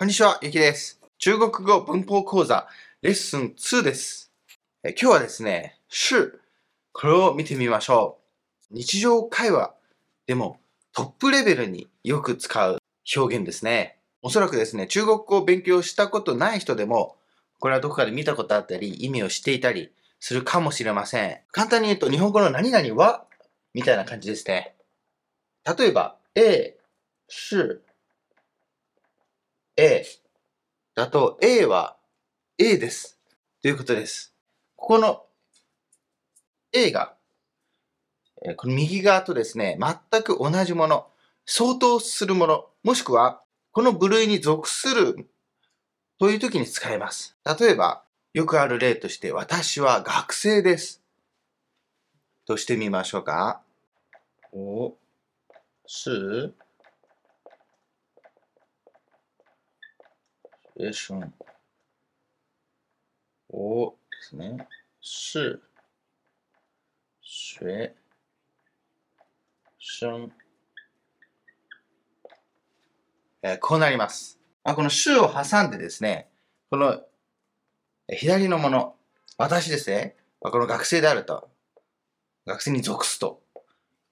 こんにちは、ゆきです。中国語文法講座レッスン2です。え今日はですね、是、これを見てみましょう。日常会話でもトップレベルによく使う表現ですね。おそらくですね、中国語を勉強したことない人でも、これはどこかで見たことあったり、意味を知っていたりするかもしれません。簡単に言うと、日本語の何々は、みたいな感じですね。例えば、A、是、A だと A は A です。ということです。ここの A が、この右側とですね、全く同じもの、相当するもの、もしくはこの部類に属するという時に使えます。例えば、よくある例として、私は学生です。としてみましょうか。お、す是学生。我ですね。是学生。えーこうなります。あこの是を挟んでですね、このえ左のもの、私ですね、まあこの学生であると、学生に属すと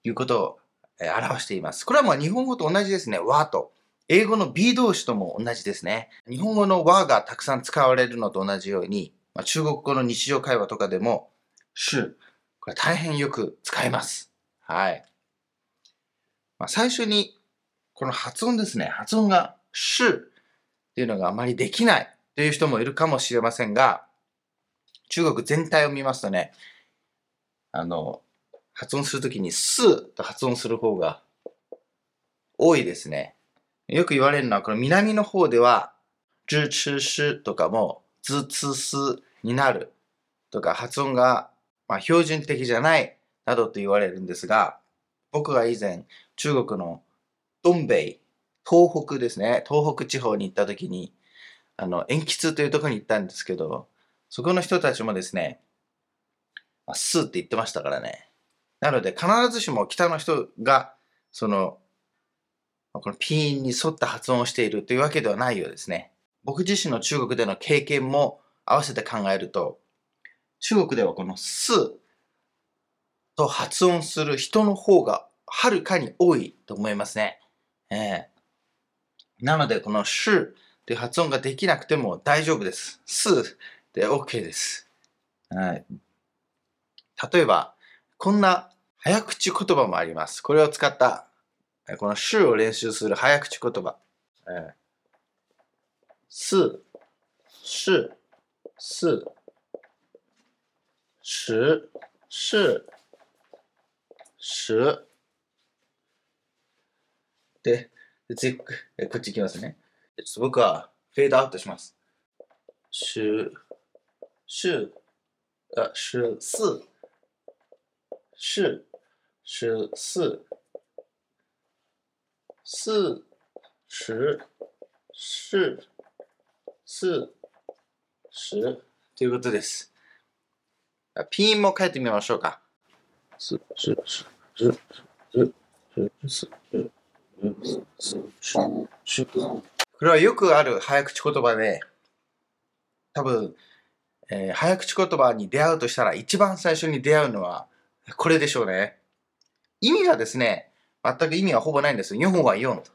いうことをえ表しています。これはもう日本語と同じですね。和と。英語の B 動詞とも同じですね。日本語の和がたくさん使われるのと同じように、まあ、中国語の日常会話とかでも、是、これ大変よく使えます。はい。まあ、最初に、この発音ですね。発音が是っていうのがあまりできないという人もいるかもしれませんが、中国全体を見ますとね、あの、発音するときにすと発音する方が多いですね。よく言われるのは、この南の方では、ずつすとかも、ずつすになるとか、発音が、ま、標準的じゃないなどと言われるんですが、僕が以前、中国の東北、東北ですね、東北地方に行った時に、あの、鉛筆というところに行ったんですけど、そこの人たちもですね、まあ、って言ってましたからね。なので、必ずしも北の人が、その、このピーンに沿った発音をしているというわけではないようですね。僕自身の中国での経験も合わせて考えると、中国ではこのすと発音する人の方がはるかに多いと思いますね。ええなので、このしという発音ができなくても大丈夫です。すで OK です。はい。例えば、こんな早口言葉もあります。これを使ったこのしを練習する早口言葉。えーす、し、す、し、し、し。で、で次、えこっち行きますね。ちょっと僕はフェードアウトします。し、し、あ、し、す、し、し、す。四、十、四、四、十ということです。あピンも書いてみましょうか。四、十、十、十、十、十、四、十、十、十。これはよくある早口言葉で、多分、えー早口言葉に出会うとしたら一番最初に出会うのはこれでしょうね。意味がですね、全く意味はほぼないんです。4は4と。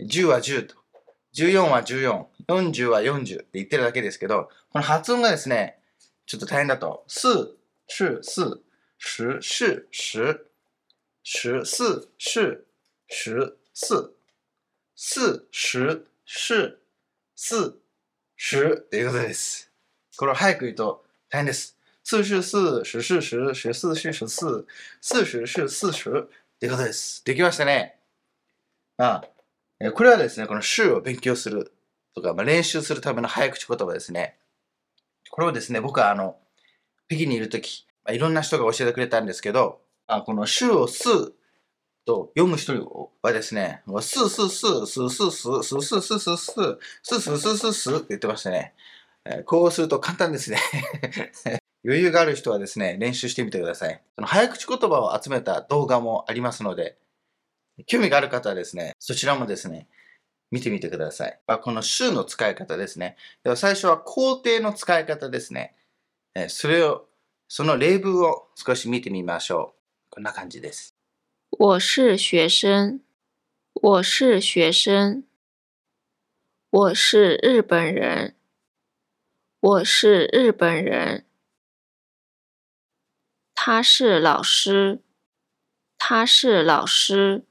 10は10と。14は14。40は40って言ってるだけですけど、この発音がですね、ちょっと大変だと。す、し、す、し、し、し、し、す、し、し、す、す、し、し、す、しっていうことです。これを早く言うと大変です。四十四、十四十、十四十十四、四十四四十ってことです。できましたね。ああこれはですね、この週を勉強するとか、まあ、練習するための早口言葉ですね。これをですね、僕はあの、北京にいるとき、まあ、いろんな人が教えてくれたんですけど、あこの週をすと読む人はですね、すすす、すすす、すすすすす、すすすすすって言ってましたね。こうすると簡単ですね。余裕がある人はですね、練習してみてください。その早口言葉を集めた動画もありますので、興味がある方はですね、そちらもですね、見てみてください。まあ、この週の使い方ですね。では最初は肯定の使い方ですね。えそれを、その例文を少し見てみましょう。こんな感じです。我是学生。我是学生。我是日本人。我是日本人。他是老师。他是老师。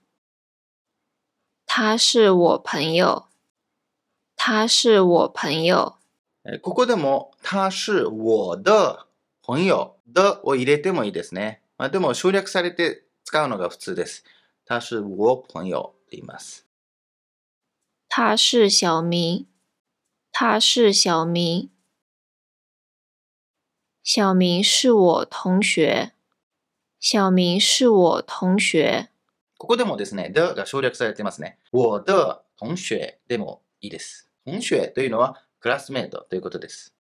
他是我朋友。他是我朋友。ここでも、他是我的朋友的を入れてもいいですね。まあ、でも省略されて使うのが普通です。他是我朋友と言います。他是小明。他是小明。 小明是我同学。小明是我同学。ここでもですね、的が省略されてますね。我的同学でもいいです。同学というのはクラスメイトということです。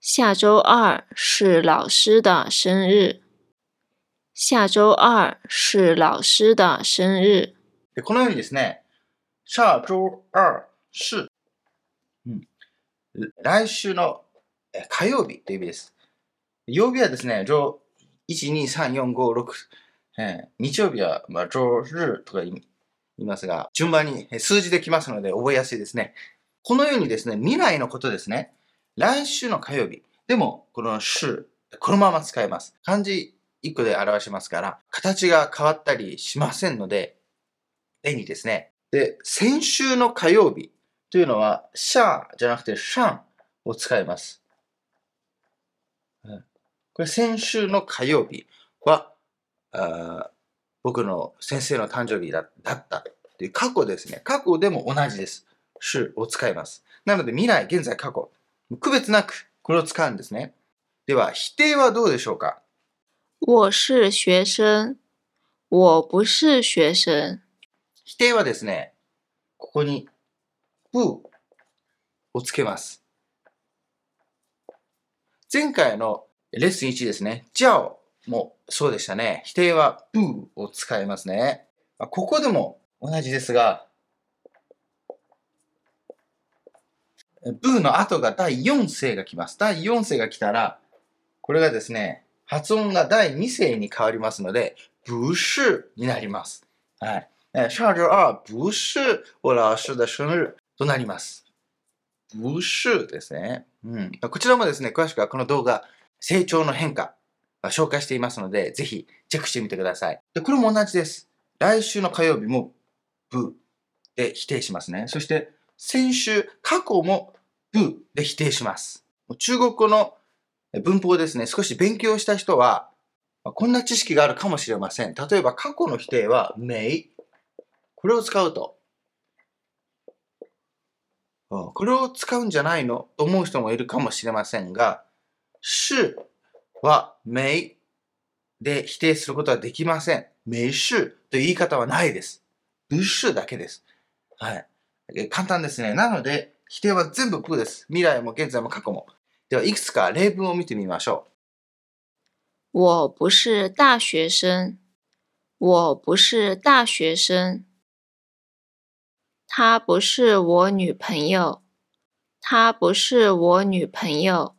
下周二是老师的生日。下周二是老师的生日。でこのようにですね、下周二是、うん、来週の火曜日という意味です。曜日はですね、1、2、3、4、5、6、え、日曜日は、まあ、周日とか言いますが、順番に数字できますので覚えやすいですね。このようにですね、未来のことですね。来週の火曜日。でも、この週、このまま使えます。漢字1個で表しますから、形が変わったりしませんので、便利ですね。で、先週の火曜日というのは、シャーじゃなくてシャンを使います。これ先週の火曜日は、あ僕の先生の誕生日だだったっていう過去ですね。過去でも同じです。週を使います。なので未来、現在、過去。区別なくこれを使うんですね。では、否定はどうでしょうか？我是学生。我不是学生。否定はですね、ここに、不をつけます。前回のレッスン1ですね。じゃあもそうでしたね。否定はブーを使いますね。ここでも同じですが、ブーの後が第4声が来ます。第4声が来たら、これがですね、発音が第2声に変わりますので、不是になります。はい。上周二不是我老師的生日となります。不是ですね。うん。こちらもですね、詳しくはこの動画、成長の変化、紹介していますので、ぜひチェックしてみてください。で、これも同じです。来週の火曜日も、ブーで否定しますね。そして、先週、過去も、ブーで否定します。中国語の文法ですね、少し勉強した人は、こんな知識があるかもしれません。例えば、過去の否定は、may。これを使うと、これを使うんじゃないのと思う人もいるかもしれませんが、是は may で否定することはできません。may 是という言い方はないです。不是だけです。はい。簡単ですね。なので、否定は全部プーです。未来も現在も過去も。では、いくつか例文を見てみましょう。我不是大学生。我不是大学生。她不是我女朋友。她不是我女朋友。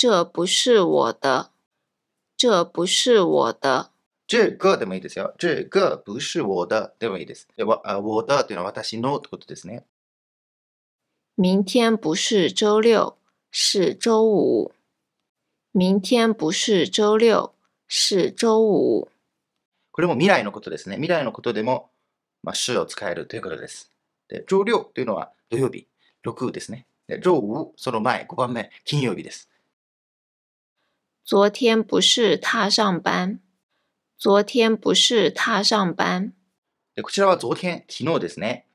这不是我的，这不是我的。这个でもいいですよ。这个不是我的でもいいです。では、我的というのは私のってことですね。明天不是周六，是周五。明天不是周六，是周五。これも未来のことですね。未来のことでも、まあ、週を使えるということです。で、周六というのは土曜日、6ですね。で、周五、その前、5番目、金曜日です。昨天不是他上班。昨天不是他上班。こちらは昨天、昨日ですね。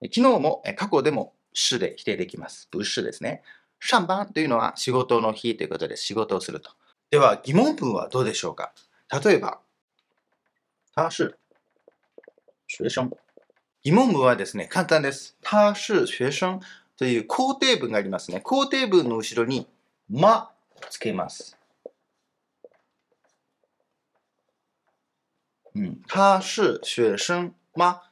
昨日も過去でも是で否定できます。不是ですね。上班というのは仕事の日ということで仕事をすると。では疑問文はどうでしょうか？例えば、他是学生。疑問文はですね、簡単です。他是学生という肯定文がありますね。肯定文の後ろに、ま、つけます。うん。他是学生吗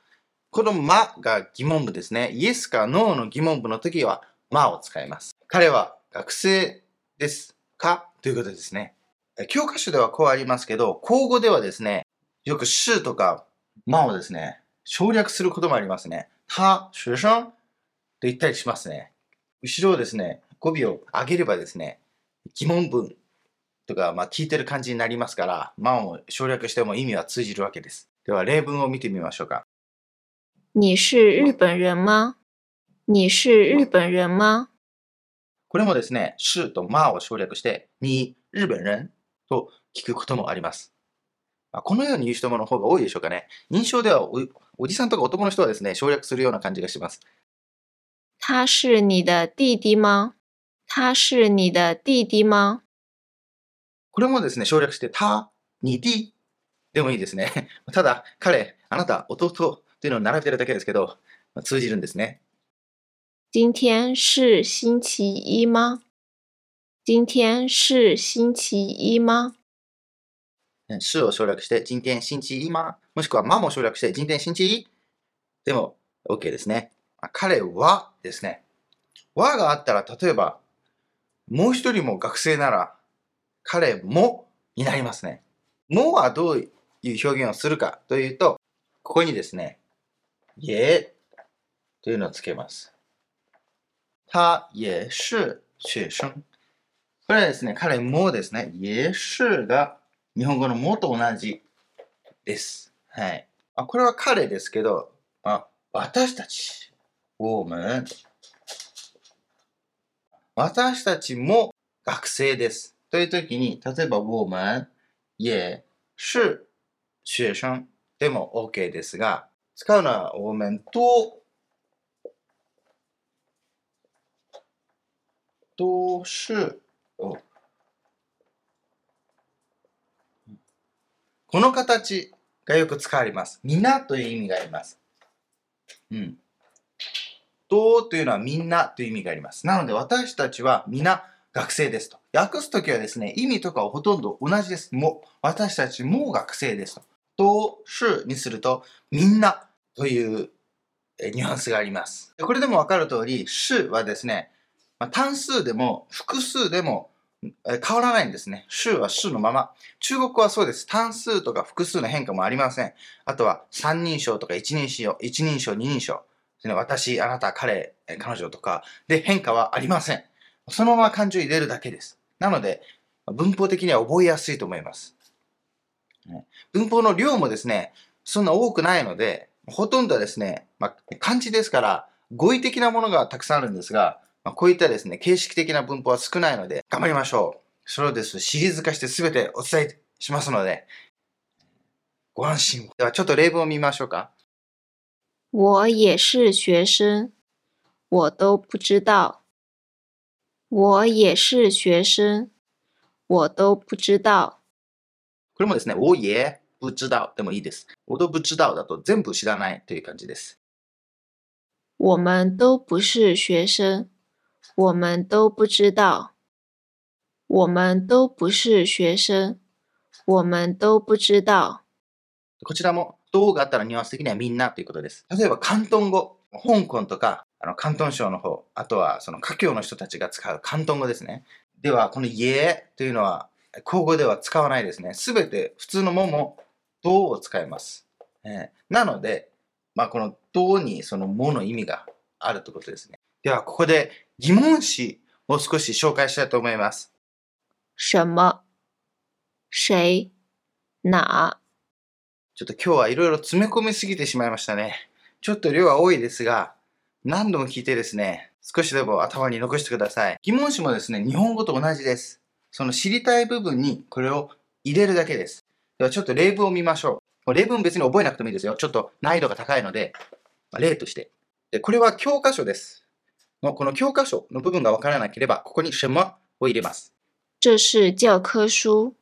このまが疑問文ですね。イエスかノーの疑問文の時は、まを使います。彼は学生ですか？ということですね。教科書ではこうありますけど、口語ではですね、よくしとかまをですね、省略することもありますね。他、学生と言ったりしますね。後ろをですね、語尾を上げればですね、疑問文とか、まあ、聞いてる感じになりますから、まを省略しても意味は通じるわけです。では、例文を見てみましょうか。你是日本人吗？你是日本人吗？これもですね、是とまを省略して、に、日本人？と聞くこともあります。まあこのように言う人もの方が多いでしょうかね。印象ではお、おじさんとか男の人はですね、省略するような感じがします。他是你的弟弟吗？他是你的弟弟吗？これもですね、省略して、た、に、てでもいいですね。ただ、彼、あなた、弟というのを並べてるだけですけど、まあ通じるんですね。今天是星期一吗？今天是星期一吗？ね是を省略して、今天星期一吗？もしくは、まも省略して、今天星期一？でも OK ですね。あ彼はですね。はがあったら、例えば、もう一人も学生なら、彼もになりますね。もはどういう表現をするかというと、ここにですね、也というのをつけます。他也是学生。これはですね、彼もですね、也是が日本語のもと同じです。はい。あこれは彼ですけど、あ私たち、我们、私たちも学生です。という時に、例えば我们也是学生でも OK ですが、使うのは我们と都是をこの形がよく使われます。みんなという意味があります。うん。とというのはみんなという意味があります。なので私たちは皆学生ですと。訳すときはですね、意味とかはほとんど同じです。も、私たちも学生ですと。と、しにすると、みんなというニュアンスがあります。これでもわかる通り、しはですね、単数でも複数でも変わらないんですね。週は週のまま。中国はそうです。単数とか複数の変化もありません。あとは三人称とか一人称、一人称、二人称。私、あなた、彼、彼女とかで変化はありません。そのまま漢字を入れるだけです。なので、文法的には覚えやすいと思います。文法の量もですね、そんな多くないので、ほとんどですね、まあ、漢字ですから、語彙的なものがたくさんあるんですが、まあ、こういったですね、形式的な文法は少ないので、頑張りましょう。それをです、シリーズ化して全てお伝えしますので、ご安心を。では、ちょっと例文を見ましょうか。我也是学生，我都不知道。我也是学生，我都不知道。これもですね、我也不知道でもいいです。我都不知道だと全部知らないという感じです。我们都不是学生，我们都不知道。我们都不是学生，我们都不知道。こちらも、どうがあったらニュアンス的にはみんなということです。例えば、広東語、香港とか、あの、広東省の方、あとはその華僑の人たちが使う広東語ですね。では、この家というのは、口語では使わないですね。すべて普通のもも、どうを使います。えーなので、まあ、このどうにそのもの意味があるということですね。では、ここで疑問詞を少し紹介したいと思います。什么？谁？哪？ちょっと今日はいろいろ詰め込みすぎてしまいましたね。ちょっと量は多いですが、何度も聞いてですね、少しでも頭に残してください。疑問詞もですね、日本語と同じです。その知りたい部分にこれを入れるだけです。ではちょっと例文を見ましょう。例文別に覚えなくてもいいですよ。ちょっと難易度が高いので、まあ例として。でこれは教科書です。のこの教科書の部分がわからなければ、ここに什么を入れます。这是教科书。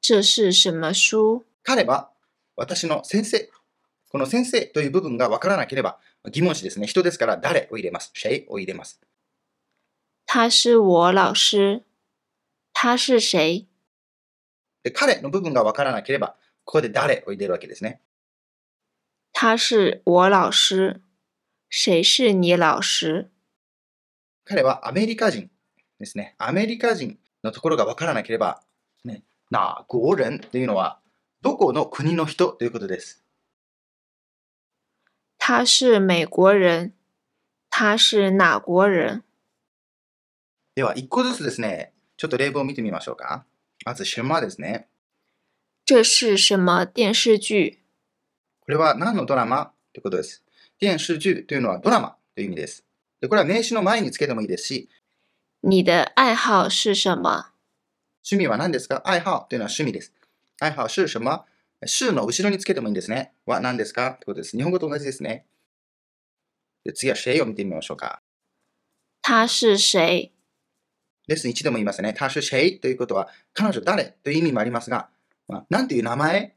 这是什么书？彼は私の先生。この先生という部分がわからなければ、疑問詞ですね。人ですから誰を入れます？谁を入れます。他是我老师。他是谁？で彼の部分がわからなければ、ここで誰を入れるわけですね。他是我老师。谁是你老师？彼はアメリカ人ですね。アメリカ人のところがわからなければ、ね、な、ゴーレンというのは、どこの国の人？ということです。他是美国人。他是哪国人？では、一個ずつですね、ちょっと例文を見てみましょうか。まず、什么ですね。这是什么電視劇これは何のドラマということです。電視劇というのはドラマという意味です。でこれは名詞の前につけてもいいですし、你的愛好是什么？趣味は何ですか？愛好というのは趣味です。愛好是什么？是の後ろにつけてもいいんですね。は何ですか？ということです。日本語と同じですね。で次は谁を見てみましょうか。他是谁？レッスン1でも言いますね。他是谁？ということは、彼女誰？という意味もありますが、まあ、なんていう名前？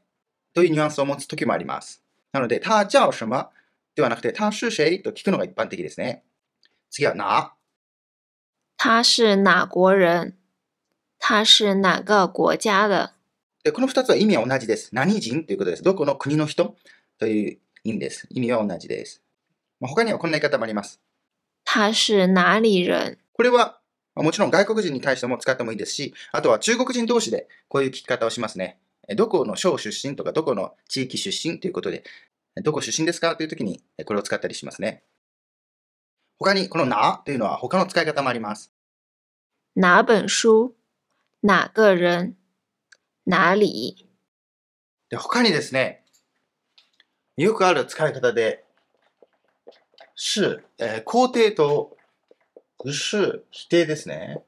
というニュアンスを持つときもあります。なので、他叫什么？ではなくて、他是谁？と聞くのが一般的ですね。次は哪。他是哪国人？他是哪个国家的？でこの二つは意味は同じです。何人ということです。どこの国の人という意味です。意味は同じです。まあ、他にはこんな言い方もあります。他是哪里人？これは、もちろん外国人に対しても使ってもいいですし、あとは中国人同士でこういう聞き方をしますね。どこの省出身とか、どこの地域出身ということで、どこ出身ですかという時にこれを使ったりしますね。他にこのなというのは他の使い方もあります。哪本書哪个人？哪里？で他にですね、よくある使い方で、是、えー、肯定と不是、否定ですね。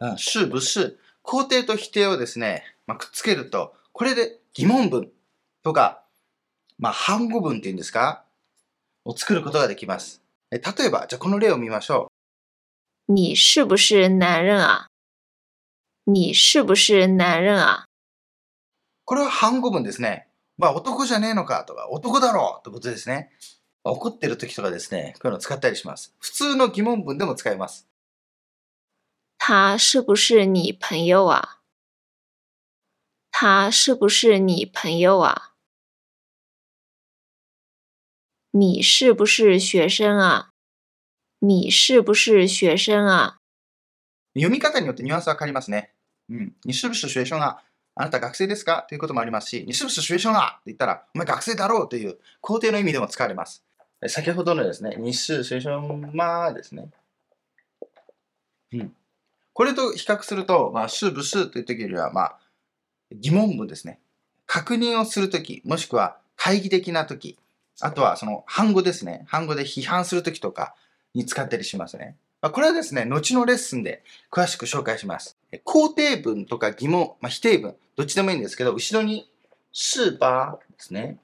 うん、是、不是。肯定と否定をですね、まあ、くっつけると、これで疑問文とか、まあ、反語文っていうんですかを作ることができます。え例えば、じゃあこの例を見ましょう。你是不是男人啊？你是不是男人啊？これは反語文ですね。まあ、男じゃねえのかとか、男だろうってことですね。怒ってる時とかですね、こういうのを使ったりします。普通の疑問文でも使えます。他是不是你朋友啊？他是不是你朋友啊？你是不是学生啊？你是不是学生啊？読み方によってニュアンスわかりますね。うん。你是不是学生啊あなた学生ですか？ということもありますし、你是不是学生啊って言ったら、お前学生だろうという肯定の意味でも使われます。先ほどのですね、日数水晶まですね。うん。これと比較すると、まあ、是不是という時よりは、まあ、疑問文ですね。確認をするとき、もしくは会議的なとき、あとはその反語ですね。反語で批判するときとかに使ったりしますね。まあ、これはですね、後のレッスンで詳しく紹介します。肯定文とか疑問、まあ、否定文、どっちでもいいんですけど、後ろにスーパーですね。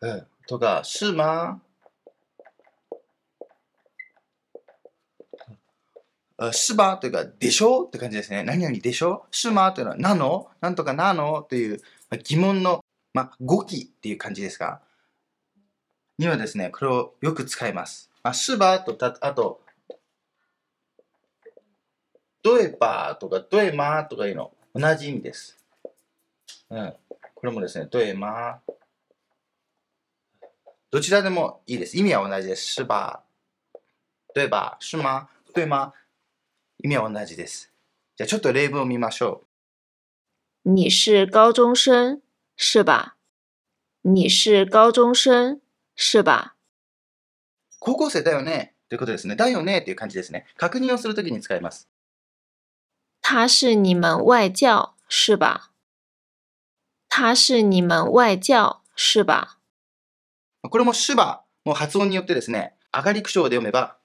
うん。とか、是吗すばというか、でしょ？うって感じですね。何々でしょ？うすまというのは、なの？なんとかなの？という疑問の、まあ、語気っていう感じですが、にはですね、これをよく使います。あ、すばと、あと、どえばとか、どえまとかいうの、同じ意味です。うん。これもですね、どえまどちらでもいいです。意味は同じです。是吧对吧是吗对吗意味は同じです。じゃあちょっと例文を見ましょう。你是高中生是吧你是高中生是吧高校生だよねということですね。だよねっていう感じですね。確認をするときに使います。他是你们外教是吧？他是你们外教是吧？これも主語も発音によってですね、上がり口調で読めば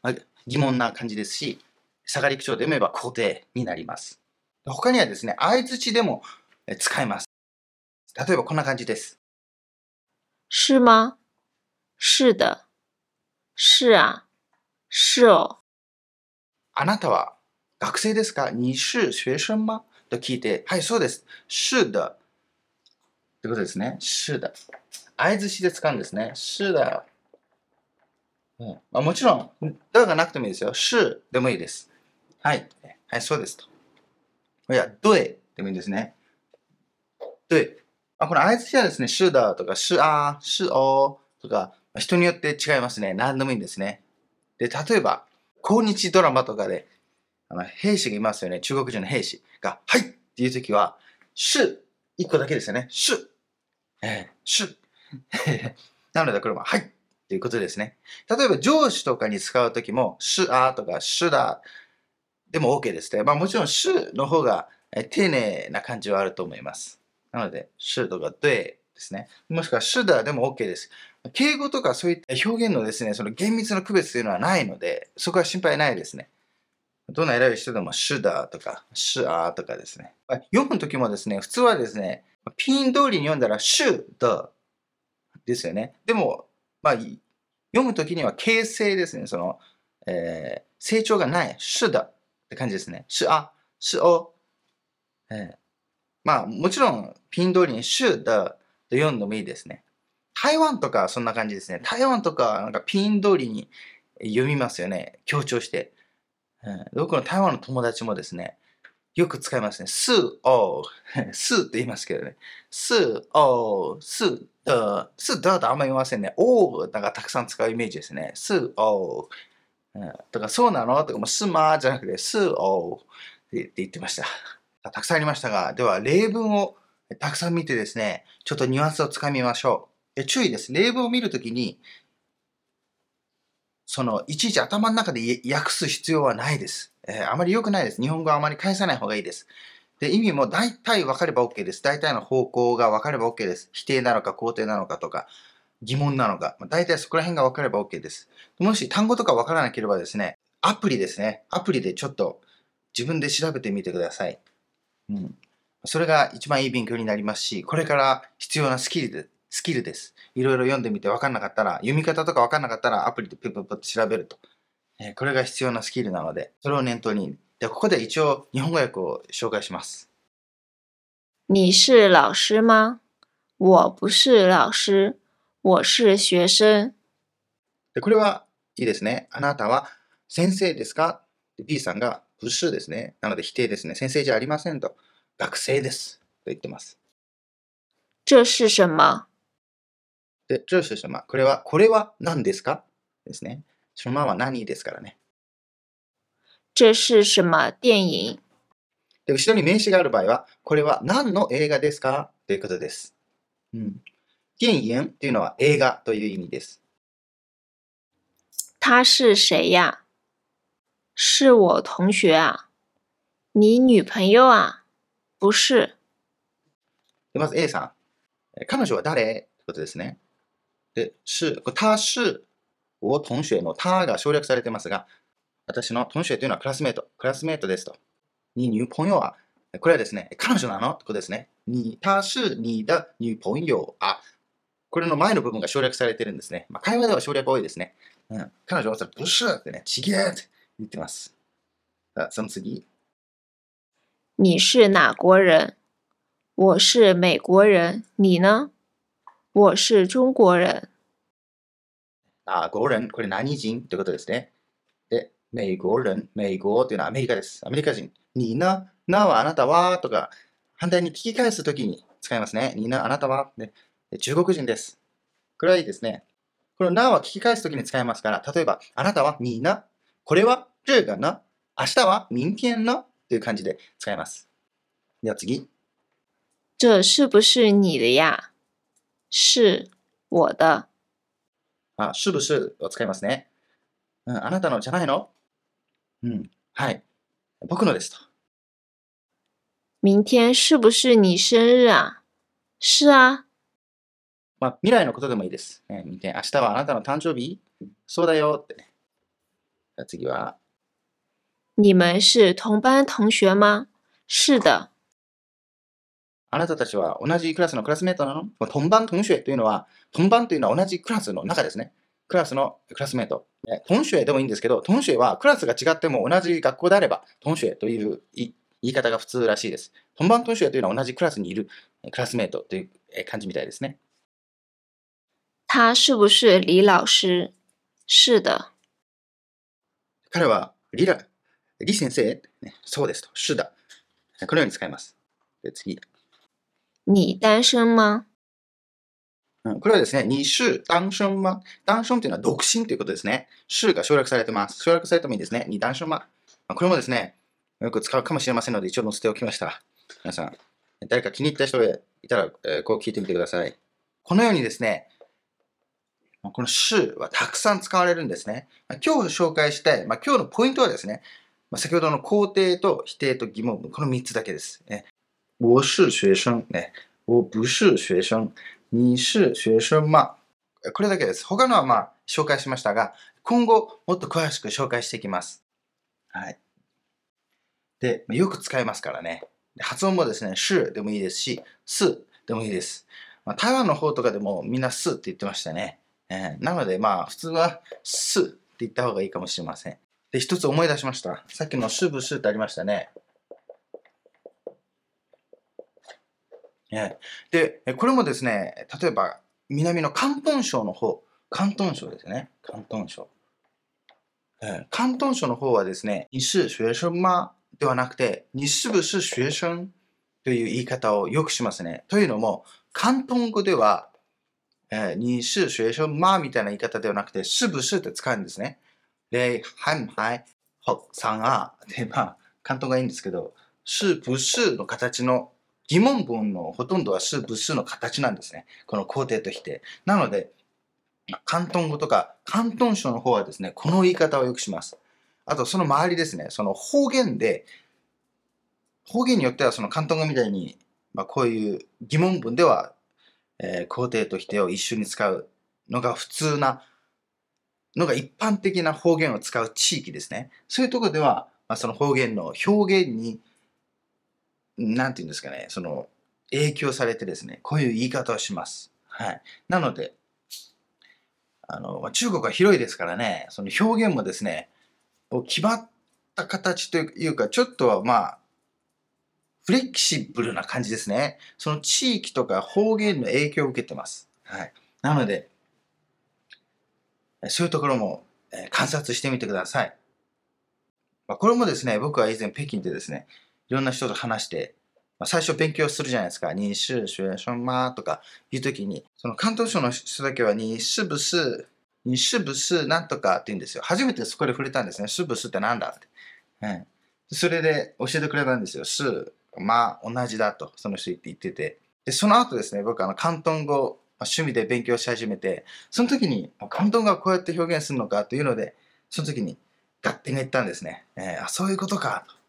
疑問な感じですし、下がり口調で読めば肯定になります。他にはですね、相づちでも使えます。例えばこんな感じです。是吗？是的。是あ。是哦。あなたは学生ですか？你是学生吗？と聞いて、はい、そうです。是的。ってことですね。是的。相づちで使うんですね。是だよ。うんまあ、もちろん、だがなくてもいいですよ。是でもいいです。はい。はい、そうですと。いや、どえでもいいんですね。で、まあ、この相槌はですね、是的とか、是あ、是おとか、人によって違いますね。何でもいいんですね。で、例えば、抗日ドラマとかで、あの兵士がいますよね。中国人の兵士が、はいっていう時は、是、一個だけですよね。是。えー、是。なので、これも、はいっていうことですね。例えば、上司とかに使うときも、是あとか、是だでも OK ですね。まあもちろん、是の方がえ丁寧な感じはあると思います。なので、是とか对ですね。もしくは、是だでも OK です。敬語とかそういった表現のですね、その厳密な区別というのはないので、そこは心配ないですね。どんな偉い人でも、是だとか、是あとかですね。読むときもですね、普通はですね、ピン通りに読んだら、是的ですよね。でも、まあ、読むときには形成ですね。その、えー、成長がない、是的って感じですね。是あ、是お。えー、まあ、もちろん、ピン通りに是的と読んでもいいですね。台湾とかそんな感じですね。台湾とかなんかピン通りに読みますよね。強調して。僕の台湾の友達もですね、よく使いますね。す、お、すって言いますけどね。す、お、す、だ、す、だとあんまり言いませんね。おなんかたくさん使うイメージですね。す、お、うん、とか、そうなの？とか、もすまじゃなくて、す、おって言ってました。たくさんありましたが、では例文をたくさん見てですね、ちょっとニュアンスをつかみましょう。注意です。例文を見るときに、その、いちいち頭の中で訳す必要はないです。えー、あまり良くないです。日本語はあまり返さない方がいいです。で、意味も大体分かれば OK です。大体の方向が分かれば OK です。否定なのか肯定なのかとか、疑問なのか、まあ大体そこら辺が分かれば OK です。もし単語とか分からなければですね、アプリですね。アプリでちょっと自分で調べてみてください。うん。それが一番いい勉強になりますし、これから必要なスキルでスキルです。いろいろ読んでみて分かんなかったら、読み方とか分かんなかったらアプリでピュッピュッと調べると。え、これが必要なスキルなので、それを念頭に。で、ここで一応日本語訳を紹介します。你是老师吗我不是老師。我是学生。で、これはいいですね。あなたは先生ですか ?B さんが不是ですね。なので否定ですね。先生じゃありませんと。学生です。と言ってます。这是什么で、这是什么これは、これは何ですか？ですね。そのまま何ですからね。这是什么電影？で、後ろに名詞がある場合は、これは何の映画ですか？ということです。うん。電影というのは映画という意味です。他是谁呀？是我同学啊？你女朋友啊？不是。まず A さん。彼女は誰？ということですね。で、是、他是、我同学の他が省略されてますが、私の同学というのはクラスメート、クラスメートですと。に、女朋友は、これはですね、彼女なのってことですね。に、他是你的女朋友あ、これの前の部分が省略されてるんですね。まあ、会話では省略多いですね。うん、彼女はそれ、不是ってね、ちげえって言ってます。さあ、その次。你是哪国人？我是美国人。你呢？我是中国人。あ、国人、これ何人？ということですね。で、美国人、美国というのはアメリカです。アメリカ人。にな、なはあなたは？とか、反対に聞き返すときに使いますね。にな、あなたは、ね、中国人です。これはいいですね。このなは聞き返すときに使いますから、例えば、あなたは？にな、これは？这个な、明日は？明天なという感じで使います。では次。这是不是你的呀？是我的。あ、是不是？を使いますね。うん、あなたのじゃないの？うん、はい。僕のですと。明天是不是你生日啊？是啊。まあ、未来のことでもいいです。えー、明天、明日はあなたの誕生日？そうだよってね。次は。你们是同班同学吗？是的。あなたたちは同じクラスのクラスメートなの？トンバントンシュエというのは、トンバンというのは同じクラスの中ですね。クラスのクラスメート。トンシュエでもいいんですけど、トンシュエはクラスが違っても同じ学校であれば、トンシュエという言い方が普通らしいです。トンバントンシュエというのは同じクラスにいるクラスメートという感じみたいですね。他是不是李老师？是的。彼は李ラ、李先生、そうですと。是だ。このように使います。で次。你单身吗？うん、これはですね、二週単身ま。単身というのは独身ということですね。週が省略されてます。省略されてもいいですね。二単身ま。これもですね、よく使うかもしれませんので、一応載せておきました。皆さん、誰か気に入った人がいたら、えーこう聞いてみてください。このようにですね、この週はたくさん使われるんですね。まあ今日紹介したい、まあ、今日のポイントはですね、まあ、先ほどの肯定と否定と疑問文、この3つだけです。ね、我是学生、ね、我不是学生、你是学生吗？これだけです。他のはまあ紹介しましたが、今後もっと詳しく紹介していきます。はい。で、よく使いますからね。で発音もですね、是でもいいですし、すでもいいです。まあ、台湾の方とかでもみんなすって言ってましたね。えーなのでまあ普通はすって言った方がいいかもしれません。で、一つ思い出しました。さっきのすぶすってありましたね。えーで、これもですね、例えば南の広東省の方、広東省ですね。広東省。広東省の方はですね、你是学生吗ではなくて、你是不是学生という言い方をよくしますね。というのも、広東語では、えー你是学生吗みたいな言い方ではなくて、是不是って使うんですね。で、はい、はい、ほ、さんあ。で、まあ、広東がいいんですけど、是不是の形の疑問文のほとんどは是不是の形なんですね。この肯定と否定。なので、広東語とか広東省の方はですね、この言い方をよくします。あと、その周りですね、その方言で、方言によってはその広東語みたいに、まあ、こういう疑問文では、えー肯定と否定を一緒に使うのが普通なのが一般的な方言を使う地域ですね。そういうところでは、まあ、その方言の表現に、なんていうんですかね、その影響されてですね、こういう言い方をします。はい。なので、あの、中国は広いですからね、その表現もですね、決まった形というか、ちょっとはまあ、フレキシブルな感じですね。その地域とか方言の影響を受けてます。はい。なので、そういうところも観察してみてください。まあ、これもですね、僕は以前北京でですね、いろんな人と話して、まあ、最初勉強するじゃないですか。你是学生吗とかいうときに、その関東省の人だけは、你是不是、你是不是なんとかって言うんですよ。初めてそこで触れたんですね。是不是ってなんだって。うんそれで教えてくれたんですよ。是、まあ同じだと、その人言ってて。で、その後ですね、僕あの、広東語、まあ趣味で勉強し始めて、その時に、広東語はこうやって表現するのかというので、その時に、ガッて言ったんですね。えーあ、そういうことかと。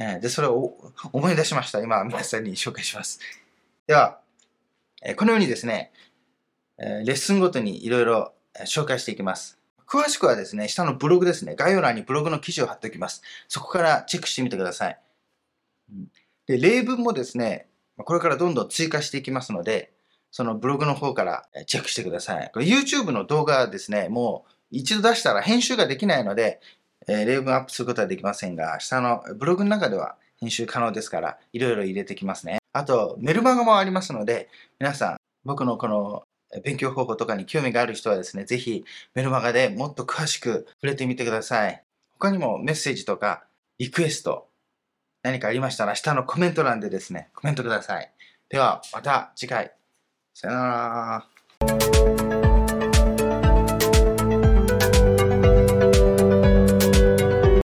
えで、それを思い出しました。今、皆さんに紹介します。では、えこのようにですね、えレッスンごとにいろいろ紹介していきます。詳しくはですね、下のブログですね、概要欄にブログの記事を貼っておきます。そこからチェックしてみてください。で、例文もですね、これからどんどん追加していきますので、そのブログの方からチェックしてください。これ YouTube の動画はですね、もう一度出したら編集ができないので、え例文アップすることはできませんが、下のブログの中では編集可能ですから、いろいろ入れてきますね。あと、メルマガもありますので、皆さん、僕のこの勉強方法とかに興味がある人はですね、ぜひメルマガでもっと詳しく触れてみてください。他にもメッセージとかリクエスト、何かありましたら下のコメント欄でですね、コメントください。では、また次回。さよなら。